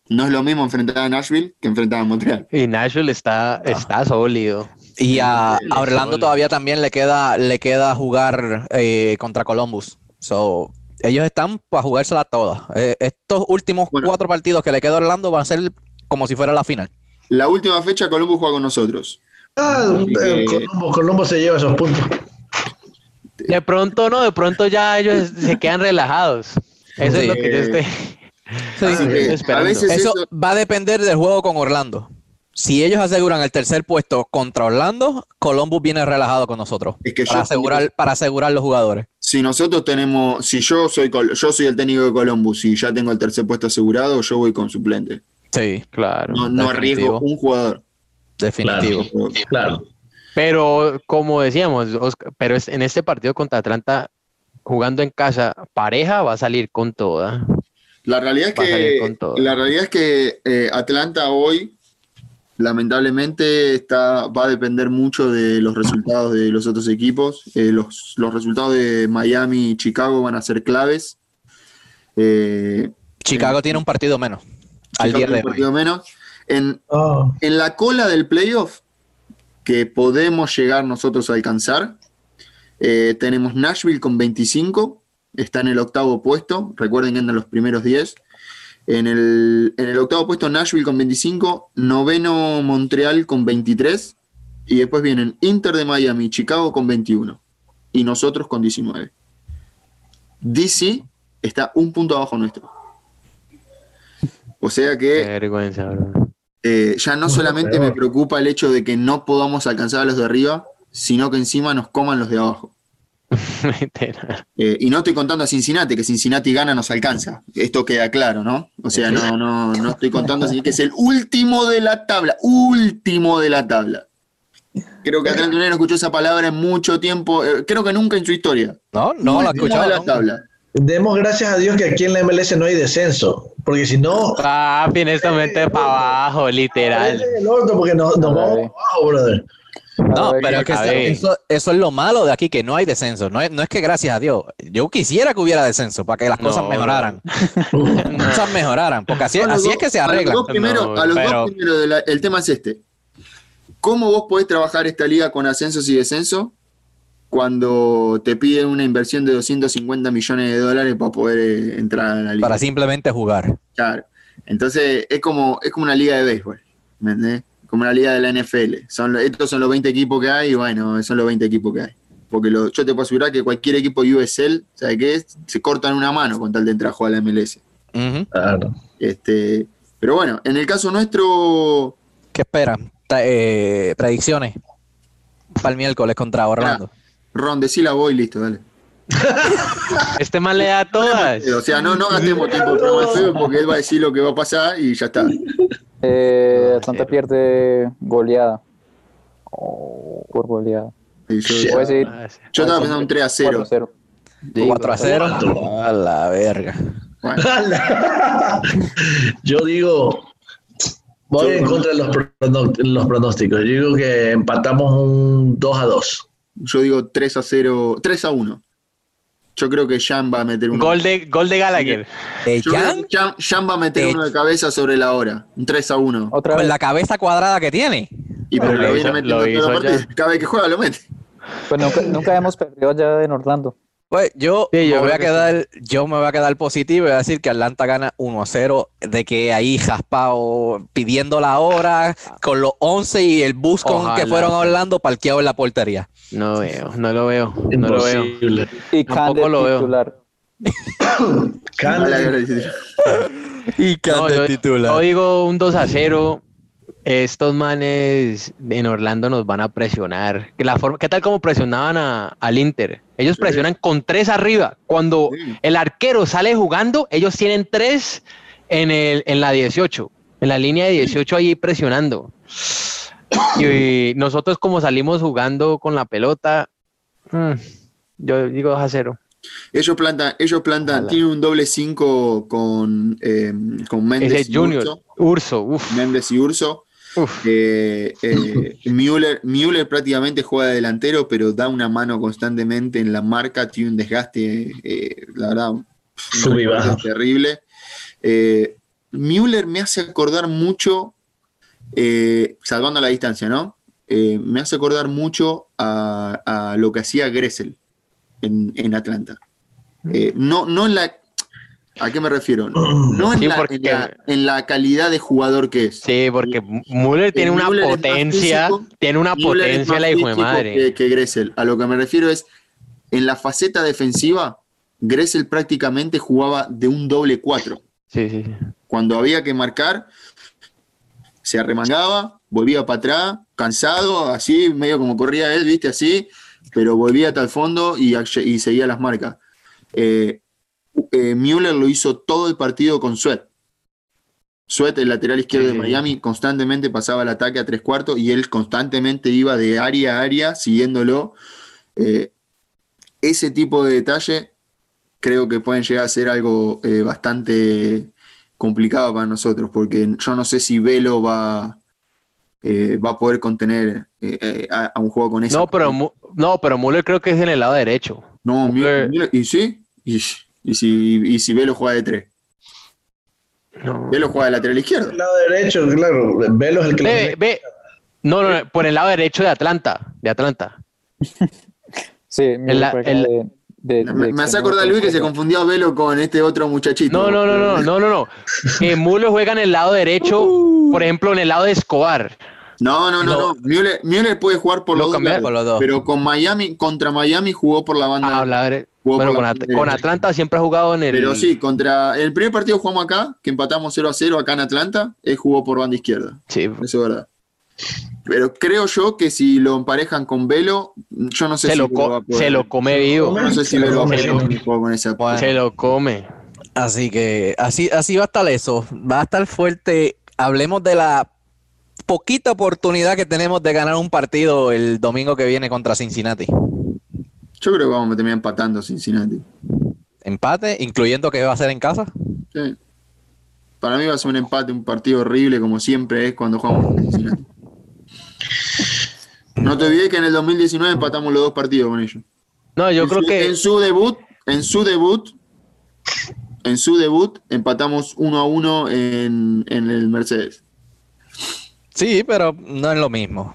No es lo mismo enfrentar a Nashville que enfrentar a Montreal. Y Nashville está, Ah. está sólido. Y a, Orlando todavía también le queda, le queda jugar eh, contra Columbus. So, ellos están para jugársela todas. Eh, estos últimos Bueno. cuatro partidos que le queda a Orlando van a ser como si fuera la final. La última fecha, Columbus juega con nosotros. Ah, eh, Eh, Colombo, Colombo se lleva esos puntos. De pronto no, de pronto ya ellos se quedan relajados. Eso Sí. es lo que yo estoy, Así estoy que, a esperando. veces Eso eso- va a depender del juego con Orlando. Si ellos aseguran el tercer puesto contra Orlando, Columbus viene relajado con nosotros. Es que yo- para asegurar, para asegurar los jugadores. si nosotros tenemos, si yo soy yo soy el técnico de Columbus y ya tengo el tercer puesto asegurado, yo voy con suplente. Sí, Claro. No, no arriesgo un jugador. definitivo. Claro. Pero como decíamos, Oscar, pero en este partido contra Atlanta, jugando en casa, pareja va a salir con toda. La realidad es Va a salir que, con todo. la realidad es que eh, Atlanta hoy, lamentablemente, está, va a depender mucho de los resultados de los otros equipos. Eh, los, los resultados de Miami y Chicago van a ser claves. Eh, Chicago tiene un partido menos. Al día tiene de un hoy. partido menos. En, Oh, en la cola del playoff, que podemos llegar nosotros a alcanzar, eh, tenemos Nashville con 25, está en el octavo puesto, recuerden que andan los primeros 10. En el, en el octavo puesto Nashville con 25, noveno Montreal con 23, y después vienen Inter de Miami Chicago con 21, y nosotros con 19. DC está un punto abajo nuestro. O sea que Qué vergüenza, bro. eh, ya no solamente me preocupa el hecho de que no podamos alcanzar a los de arriba, sino que encima nos coman los de abajo. Eh, y no estoy contando a Cincinnati, que Cincinnati gana nos alcanza. Esto queda claro, ¿no? O sea, no, no, no estoy contando así que es el último de la tabla, último de la tabla. Creo que Atlanta no escuchó esa palabra en mucho tiempo, eh, creo que nunca en su historia. No, no la Último escuchado. de la tabla. Demos gracias a Dios que aquí en la MLS no hay descenso, porque si no, Ah, tiene esta mente para abajo, literal. parece el orto porque nos, nos vamos para abajo, brother. No, pero es que eso, eso es lo malo de aquí, que no hay descenso. No es, no es que gracias a Dios. Yo quisiera que hubiera descenso para que las No, cosas mejoraran. Las cosas mejoraran, porque así, dos- es que se a los arreglan. dos primero- No, a los pero- dos primero de la- el tema es este. ¿Cómo vos podés trabajar esta liga con ascensos y descensos cuando te piden una inversión de 250 millones de dólares para poder eh, entrar a la liga? Para simplemente jugar. Claro. Entonces es como, es como una liga de béisbol, ¿me entendés? Como una liga de la NFL. Son, estos son los 20 equipos que hay y bueno, son los 20 equipos que hay. Porque lo- yo te puedo asegurar que cualquier equipo USL, ¿sabes qué es? Se cortan una mano con tal de entrar a jugar a la MLS. Claro. Este, pero bueno, en el caso nuestro, ¿Qué esperan? Ta- eh, predicciones para el miércoles contra Orlando. Ron, decí la voy y listo, dale. Este man le da todas. O sea, no, no gastemos tiempo de porque él va a decir lo que va a pasar y ya está. Eh, Atlanta pierde goleada. Por goleada. Yo, a decir Ah, yo estaba pensando un 3 a 0. 4-0. 4 a 0. ¿Cuánto? A la verga. Bueno, Yo digo, voy en contra de los, los pronósticos. Yo digo que empatamos un 2 a 2. yo digo 3 a 0, 3 a 1. Yo creo que Jan va a meter un Gol de, gol de Gallagher. ¿De Jan? que Jan, Jan va a meter uno de cabeza sobre la hora. Un 3 a 1. Otra Con la cabeza cuadrada que tiene. Y pero Lo lo viene metiendo. Cada vez que juega lo mete. Pues nunca, nunca hemos perdido allá en Orlando. Pues yo, Sí, yo me voy a que quedar, yo me voy a quedar positivo y voy a decir que Atlanta gana 1 a 0, de que ahí jaspao pidiendo la hora con los 11 y el bus con que fueron hablando parqueado en la portería. No veo, no lo veo, no lo veo. Y Tampoco lo veo. titular. Cande- Y No, yo, yo digo un 2 a 0. Estos manes en Orlando nos van a presionar. Que La forma, ¿Qué tal como presionaban a- al Inter? Ellos presionan con tres arriba. Cuando Sí. el arquero sale jugando, ellos tienen tres en, el, en la 18, en la línea de 18 ahí presionando. Y nosotros como salimos jugando con la pelota, mm, yo digo 2 a 0. Ellos plantan, ellos plantan, tienen un doble 5 con, eh, con Méndez Ese y Junior, Urso. Urso, Méndez y Urso. Eh, eh, Müller, Müller prácticamente juega de delantero, pero da una mano constantemente en la marca, tiene un desgaste, eh, la verdad, terrible. Eh, Müller me hace acordar mucho, eh, salvando la distancia, ¿no? Eh, me hace acordar mucho a, a lo que hacía Gressel en, en Atlanta. Eh, no, no en la. ¿A qué me refiero? No en, Sí, la, porque- en la- en la calidad de jugador que es. Sí, porque Müller tiene una Müller potencia, físico, tiene una Müller potencia la hijo de madre. Que, que Gressel. A lo que me refiero es, en la faceta defensiva, Gressel prácticamente jugaba de un doble cuatro. Sí, sí, sí. Cuando había que marcar, se arremangaba, volvía para atrás, cansado, así, medio como corría él, viste, así, pero volvía hasta el fondo y, y seguía las marcas. Eh, eh, Müller lo hizo todo el partido con Sweat. Sweat, el lateral izquierdo de. Miami, constantemente pasaba el ataque a tres cuartos y él constantemente iba de área a área siguiéndolo. Eh, ese tipo de detalle creo que pueden llegar a ser algo eh, bastante complicado para nosotros, porque yo no sé si Velo va, eh, va a poder contener a, a un juego con esa. No, pero, no, pero Müller creo que es en el lado derecho. No, Müller- Müller- ¿y sí? ¿Y, y si, y si Velo juega de tres? No. Velo juega de lateral izquierdo. El lado derecho, claro. Velo es el que Ve, ve. No, no, no, por el lado derecho de Atlanta, de Atlanta. Sí, la- el- de- de- Me, de me hace acordar Luis que se confundió a Velo con este otro muchachito. No, no, no, no, no, no, no. Que Müller juega en el lado derecho, por ejemplo, en el lado de Escobar. No, no, no, no. Müller, Müller puede jugar por Lo los dos cambiaron lados, por los dos. pero con Miami, contra Miami jugó por la banda. Ah, bueno, con, At-. Atlanta siempre ha jugado en el. Pero sí, contra el primer partido jugamos acá, que empatamos 0 a 0 acá en Atlanta, él jugó por banda izquierda. Sí, Eso es verdad. Pero creo yo que si lo emparejan con Velo, yo no sé se, si lo Velo va a co- poder. se lo come vivo. No sé si Se lo Velo va a come. poder con- esa. Se lo come. Así que así, así va a estar eso. Va a estar fuerte. Hablemos de la poquita oportunidad que tenemos de ganar un partido el domingo que viene contra Cincinnati. Yo creo que vamos a terminar empatando Cincinnati. Empate, incluyendo que va a ser en casa. Sí. Para mí va a ser un empate, un partido horrible, como siempre es cuando jugamos con Cincinnati. No te olvides que en el 2019 empatamos los dos partidos con ellos. No, yo en creo su, que. en su debut, en su debut, en su debut empatamos 1 a 1 en, en el Mercedes. Sí, pero no es lo mismo.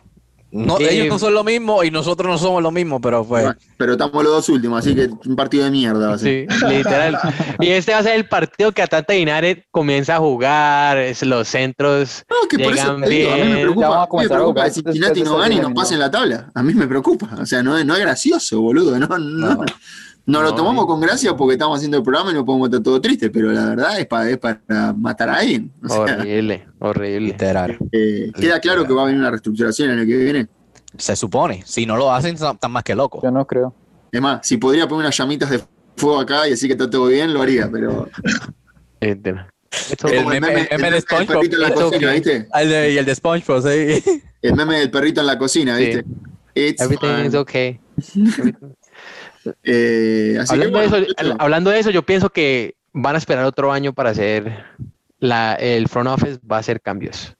No. Ellos no son lo mismo y nosotros no somos lo mismo, pero pues. Bueno, pero estamos los dos últimos, así que un partido de mierda. Sí, literal. Y este va a ser el partido que Atlanta United comienza a jugar, es los centros No, que por eso llegan te digo, a mí me preocupa, a a mí me preocupa que Cincinnati no y nos pase en la tabla. A mí me preocupa. O sea, no es, no es gracioso, boludo. No, no, No. Nos lo No, tomamos con gracia porque estamos haciendo el programa y no podemos estar todo triste, pero la verdad es, para es para matar a alguien. O sea, Horrible, horrible. Literal. eh, queda claro que va a venir una reestructuración en el que viene. Se supone. Si no lo hacen, están más que locos. Yo no creo. Es más, si podría poner unas llamitas de fuego acá y decir que está todo bien, lo haría, pero. Esto- El meme- el meme de del SpongeBob, perrito en la it's cocina, okay. ¿viste? El de- y el de SpongeBob, sí. El meme del perrito en la cocina, Sí. ¿viste? It's Everything fine. is okay. Eh, así que Hablando, bueno, de eso, eso. hablando de eso, yo pienso que van a esperar otro año para hacer la, el front office va a hacer cambios.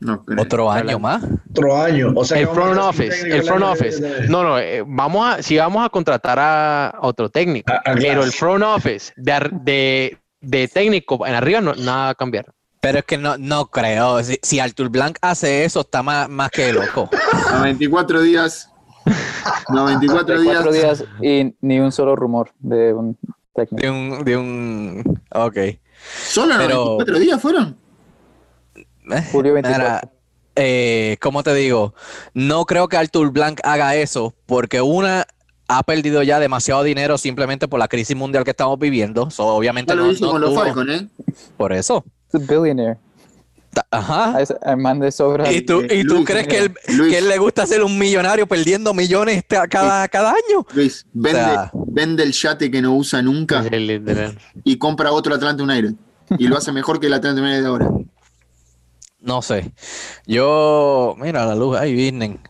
No. Otro año más. Otro año. O sea, El front office, el front office. No, no, eh, vamos a, si vamos a contratar a, a otro técnico, A- a pero el front office de, de técnico en arriba no, nada va a cambiar. Pero es que no, no creo. Si, si Artur Blanc hace eso, está más, más que loco. A 24 días No, 24 días. Días y ni un solo rumor de un técnico. De un, de un, ok. ¿Solo Pero- 94 días fueron? Julio 24. Mira, eh, ¿cómo te digo? No creo que Artur Blanc haga eso, porque una ha perdido ya demasiado dinero simplemente por la crisis mundial que estamos viviendo. So, obviamente Ya lo no, hizo no con los tuvo- Falcons, ¿eh? Por eso. Es un billionaire. Ajá. A man de sobra. ¿Y tú, y tú Luis, crees que él, que él le gusta ser un millonario perdiendo millones ta- cada, cada año? Luis, vende, sea- vende el yate que no usa nunca y compra otro Atlanta United. Y lo hace mejor que el Atlanta United de ahora. No sé. Yo, mira la luz, ahí vienen.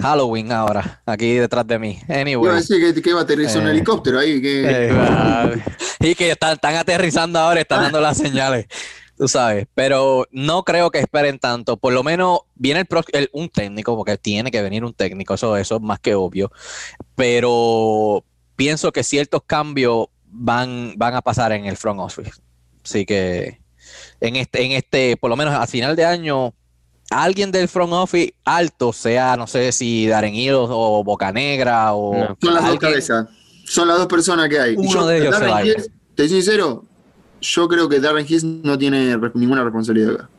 Halloween ahora, aquí detrás de mí. Anyway. decir que, que iba a aterrizar un Eh. helicóptero ahí. Que, Eh, y que están, están aterrizando ahora, están dando las señales, tú sabes. Pero no creo que esperen tanto. Por lo menos viene el, el- un técnico, porque tiene que venir un técnico, eso, eso es más que obvio. Pero pienso que ciertos cambios van, van a pasar en el front office. Así que en este, en este, por lo menos a final de año, alguien del front office alto, sea, no sé si Darren Hill o Bocanegra o No. son las dos cabezas. Son las dos personas que hay. Uno de ellos se va. Hills, te soy sincero, yo creo que Darren Hills no tiene re- ninguna responsabilidad acá.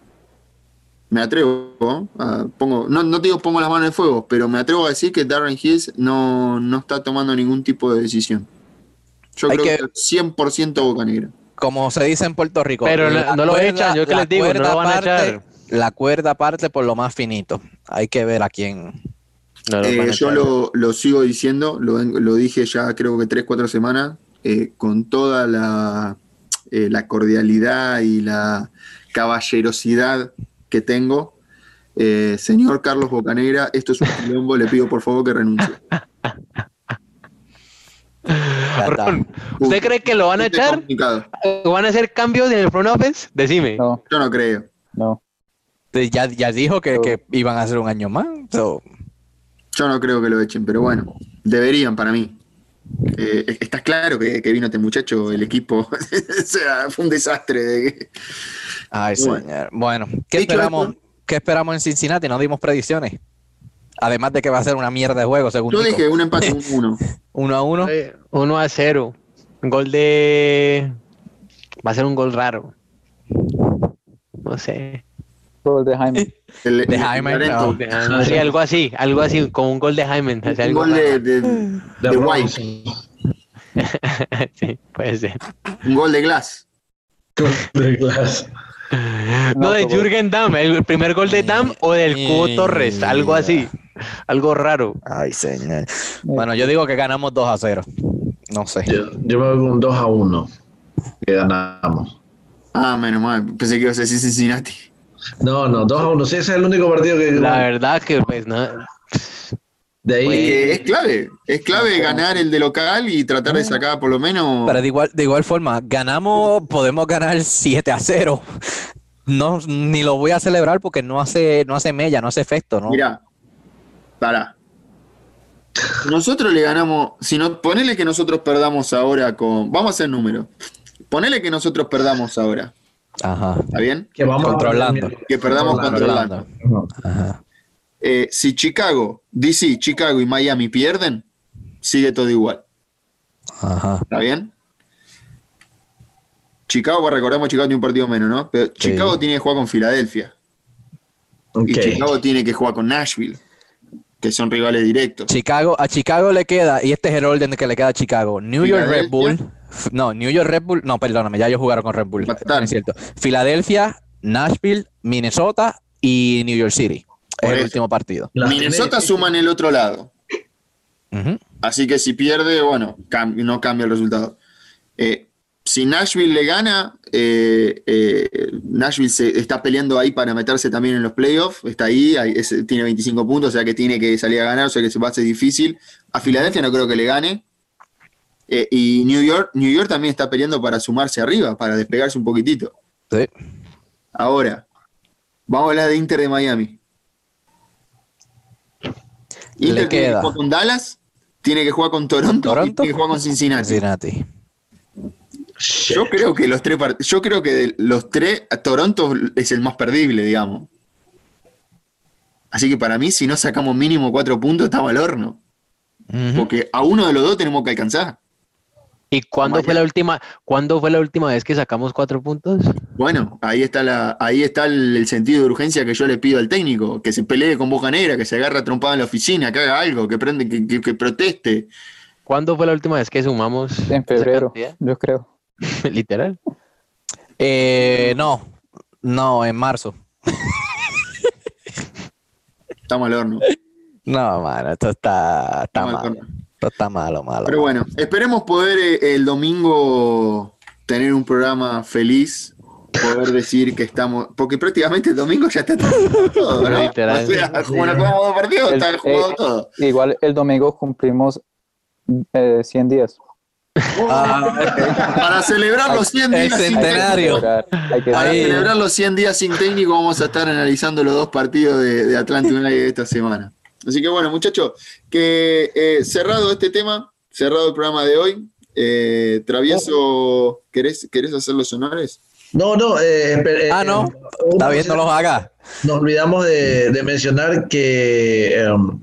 Me atrevo, a- pongo, no, no te digo pongo las manos en el fuego, pero me atrevo a decir que Darren Hills no, no está tomando ningún tipo de decisión. Yo Hay creo que- que, 100% Boca Negra. como se dice en Puerto Rico. Pero la no- lo cuerda- echan, yo que les digo, no lo van a echar. La cuerda parte por lo más finito. Hay que ver a quién. no lo Eh, van a yo lo, lo sigo diciendo, lo, lo dije ya creo que 3, 4 semanas, eh, con toda la, eh, la cordialidad y la caballerosidad que tengo. Eh, señor Carlos Bocanegra, esto es un quilombo, le pido por favor que renuncie. Ron, ¿Usted cree que lo van a Este echar? ¿O ¿Van a hacer cambios en el front office? Decime. No, Yo no creo. no. Ya, ya dijo que, que iban a hacer un año más. so, Yo no creo que lo echen, pero bueno, deberían para mí. Eh, está claro que, que vino este muchacho, el equipo, o sea, fue un desastre. de- Ay, Bueno. señor. Bueno, ¿qué esperamos, esto- ¿qué esperamos en Cincinnati? No dimos predicciones. Además de que va a ser una mierda de juego, según Yo Nico. dije un empate 1-1. Uno a uno. Eh, 1 a 0. Un gol de. Va a ser un gol raro. No sé. Gol de Jaime. El- De Jaime, no. De- ah, sí, algo así, algo así, como un gol de Jaime. o sea, Un algo gol de, de, De de White, sí, puede ser. un gol de Glass. De Glass. No, de. Jürgen Damm, el primer gol de Damm o del Cubo Torres, algo así, algo raro. Ay, señor. Bueno, yo digo que ganamos 2 a 0. No sé. Yo, yo me voy con un 2 a 1. Que ganamos. Ah, menos mal, pensé que ibas a decir Cincinnati. No, no, 2 a 1. Sí, ese es el único partido que. La verdad que pues no, de ahí. Porque es clave, es clave ganar el de local y tratar de sacar por lo menos. Pero de igual, de igual forma, ganamos, podemos ganar 7 a 0. No, ni lo voy a celebrar porque no hace, no hace mella, no hace efecto, ¿no? Mira, para. Nosotros le ganamos, si no, ponele que nosotros perdamos ahora con. Vamos a hacer número. Ponele que nosotros perdamos ahora, Ajá. ¿está bien? que vamos Controlando. Que perdamos Controlando. controlando. Ajá. Eh, si Chicago, DC, Chicago y Miami pierden, sigue todo igual. Ajá. ¿Está bien? Chicago, pues recordamos, Chicago tiene un partido menos, ¿no? Pero Chicago tiene que jugar con Filadelfia. Y Chicago tiene que jugar con Nashville, que son rivales directos. Chicago, a Chicago le queda, y este es el orden que le queda a Chicago. New York Red Bull. No, New York Red Bull. No, perdóname, ya ellos jugaron con Red Bull. Bastante. no Es cierto. Filadelfia, Nashville, Minnesota y New York City. Por Es el último partido. La Minnesota suma en el otro lado. Así que si pierde, bueno, cam- no cambia el resultado. Eh, si Nashville le gana, eh, eh, Nashville se está peleando ahí para meterse también en los playoffs. Está ahí, ahí es- tiene 25 puntos, o sea que tiene que salir a ganar, o sea que se va a hacer difícil. A Filadelfia no creo que le gane. Eh, y New York, New York también está peleando para sumarse arriba, para despegarse un poquitito. Sí. Ahora, vamos a hablar de Inter de Miami. Le Inter tiene que queda. jugar con Dallas, tiene que jugar con Toronto, y Toronto. tiene que jugar con Cincinnati. Cincinnati. Yo creo que los tres yo creo que de los tres, Toronto es el más perdible, digamos. Así que para mí, si no sacamos mínimo cuatro puntos, estamos al horno. Porque a uno de los dos tenemos que alcanzar. ¿Y cuándo fue la última, cuándo fue la última vez que sacamos cuatro puntos? Bueno, ahí está, la, ahí está el, el sentido de urgencia que yo le pido al técnico, que se pelee con Boca Negra, que se agarre a trompada en la oficina, que haga algo, que, prende, que, que- que proteste. ¿Cuándo fue la última vez que sumamos? En febrero, yo creo. Literal. Eh, no, no, en marzo. Estamos al horno. No, mano, esto está, está Estamos. Esto está malo, malo. Pero bueno, esperemos poder eh, el domingo tener un programa feliz, poder decir que estamos, porque prácticamente el domingo ya está todo, ¿no? Literal. O sea, como no jugamos dos partidos, El- está jugado eh, todo. Igual el domingo cumplimos eh, 100 días. Ah, Para celebrar los 100 El días sin centenario. técnico, para celebrar los 100 días sin técnico, vamos a estar analizando los dos partidos de, de Atlanta United de esta semana. Así que bueno, muchachos, que eh, cerrado este tema, cerrado el programa de hoy. Eh, Travieso, ¿querés, ¿querés hacer los honores? No, no. eh, eh, Ah, no. Está bien, no los hagas. Nos olvidamos de, de mencionar que, em,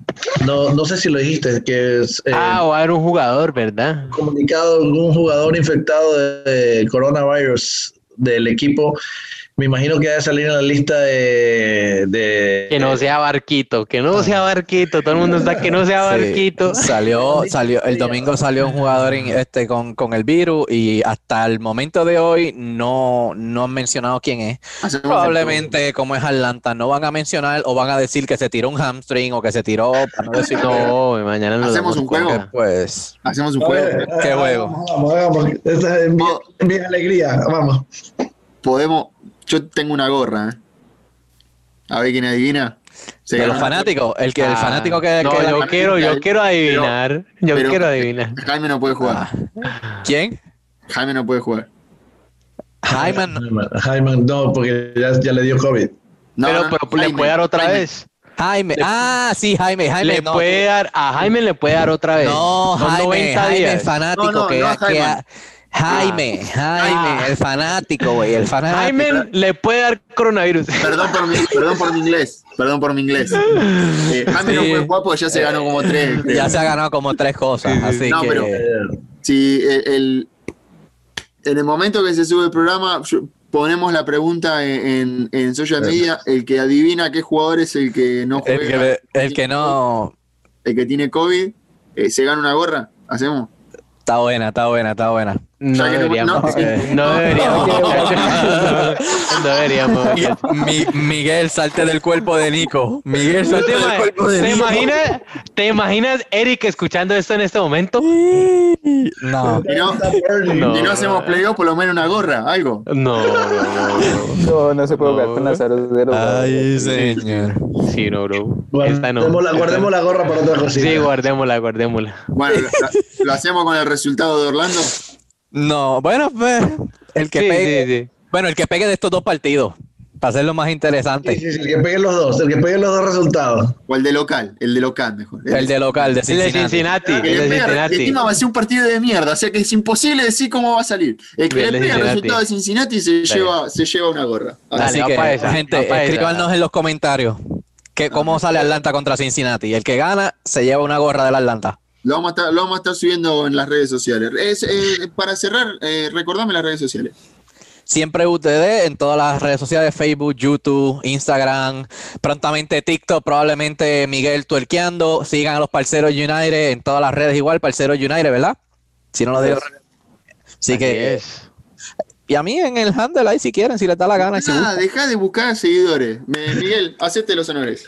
no, no sé si lo dijiste, que es eh, Ah, va a haber un jugador, ¿verdad? comunicado algún jugador infectado de, de coronavirus del equipo. Me imagino que debe salir en la lista de... de- Que no sea Barquito, que no sea Barquito. Todo el mundo está que no sea Sí, Barquito. Salió, salió, el domingo salió un jugador en- este, con, con el virus y hasta el momento de hoy no, no han mencionado quién es. Hacemos Probablemente, como es Atlanta, no van a mencionar o van a decir que se tiró un hamstring o que se tiró, para no decir No, mañana nos Hacemos un juego. pues. Hacemos un juego. ¿Qué ah, juego? Vamos, vamos, vamos. Esta es mi, mi alegría. Vamos. Podemos. Yo tengo una gorra. ¿eh? A ver quién adivina. Se De gana los una- fanáticos, el que el Ah, fanático que, No, que- yo quiero, yo quiero adivinar. Yo pero- quiero adivinar. Jaime no puede jugar. ¿Quién? Jaime no puede jugar. Jaime. Jaime, no, porque ya, ya le dio COVID. No, pero no, pero le puede dar otra Jaime. vez. Jaime. Ah, sí, Jaime. Jaime. Le no, puede dar, a Jaime le puede dar otra vez. No, Jaime, 90 Jaime días. fanático No, no, que, que- Jaime. Jaime, Jaime, Ah. el fanático, güey, el fanático. Jaime le puede dar coronavirus. Perdón por mi, perdón por mi inglés. Perdón por mi inglés. Eh, Jaime no Sí. jugar porque ya se ganó como tres. creo. ya se ha ganado como tres cosas, así No, que pero- Si el, el- en el momento que se sube el programa, yo- ponemos la pregunta en, en- en social media. El que adivina qué jugador es el que no el juega, que, el que no el que tiene COVID, eh, se gana una gorra. ¿Hacemos? está buena, está buena, está buena. No que no- deberíamos. no, deberíamos. No. Deberíamos. Mi- Miguel, salte del cuerpo de Nico. Miguel, ¿Te, salte del cuerpo de te Nico. imaginas, ¿Te imaginas Eric escuchando esto en este momento? No. Y no, No. y no hacemos playoff, por lo menos una gorra, algo. No, no, no. No, no se puede jugar No. con las aros Ay, señor. Sí, no, bro. Esta no. Guardemos la, guardemos la gorra para otra cosita. Sí, guardémosla, guardémosla. Bueno, lo, lo- lo hacemos con el resultado de Orlando. No, bueno, pues, el que Sí, pegue, sí, sí. bueno, el que pegue de estos dos partidos, para hacerlo más interesante. Sí, sí, sí, el que peguen los dos, el que peguen los dos resultados. O el de local, el de local mejor. El de local, de El de Cincinnati. Cincinnati. El de Cincinnati. encima va a ser un partido de mierda, o sea que es imposible decir cómo va a salir. El que le pega el Cincinnati. resultado de Cincinnati se lleva, se lleva una gorra. Dale, Así va que, esa, gente, escríbanos en los comentarios que cómo sale Atlanta contra Cincinnati. El que gana se lleva una gorra del Atlanta. Lo vamos, a estar, lo vamos a estar subiendo en las redes sociales. Es, eh, para cerrar, eh, recordame las redes sociales. Siempre UTD en todas las redes sociales, Facebook, YouTube, Instagram, prontamente TikTok, probablemente Miguel tuerqueando. Sigan a los Parceros United en todas las redes igual, Parceros United, ¿verdad? Si no lo digo. Así Así que, es. Y a mí en el handle ahí si quieren, si les da la gana. si Nada, deja de buscar seguidores. Miguel, hacete los honores.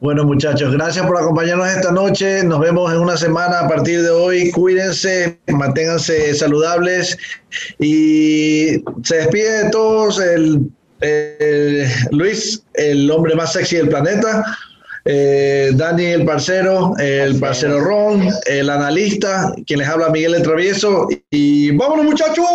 Bueno, muchachos, gracias por acompañarnos esta noche. Nos vemos en una semana a partir de hoy. Cuídense, manténganse saludables y se despide de todos el, el Luis, el hombre más sexy del planeta eh, Dani el parcero, el parcero Ron, el analista, quien les habla Miguel el Travieso. Y vámonos muchachos.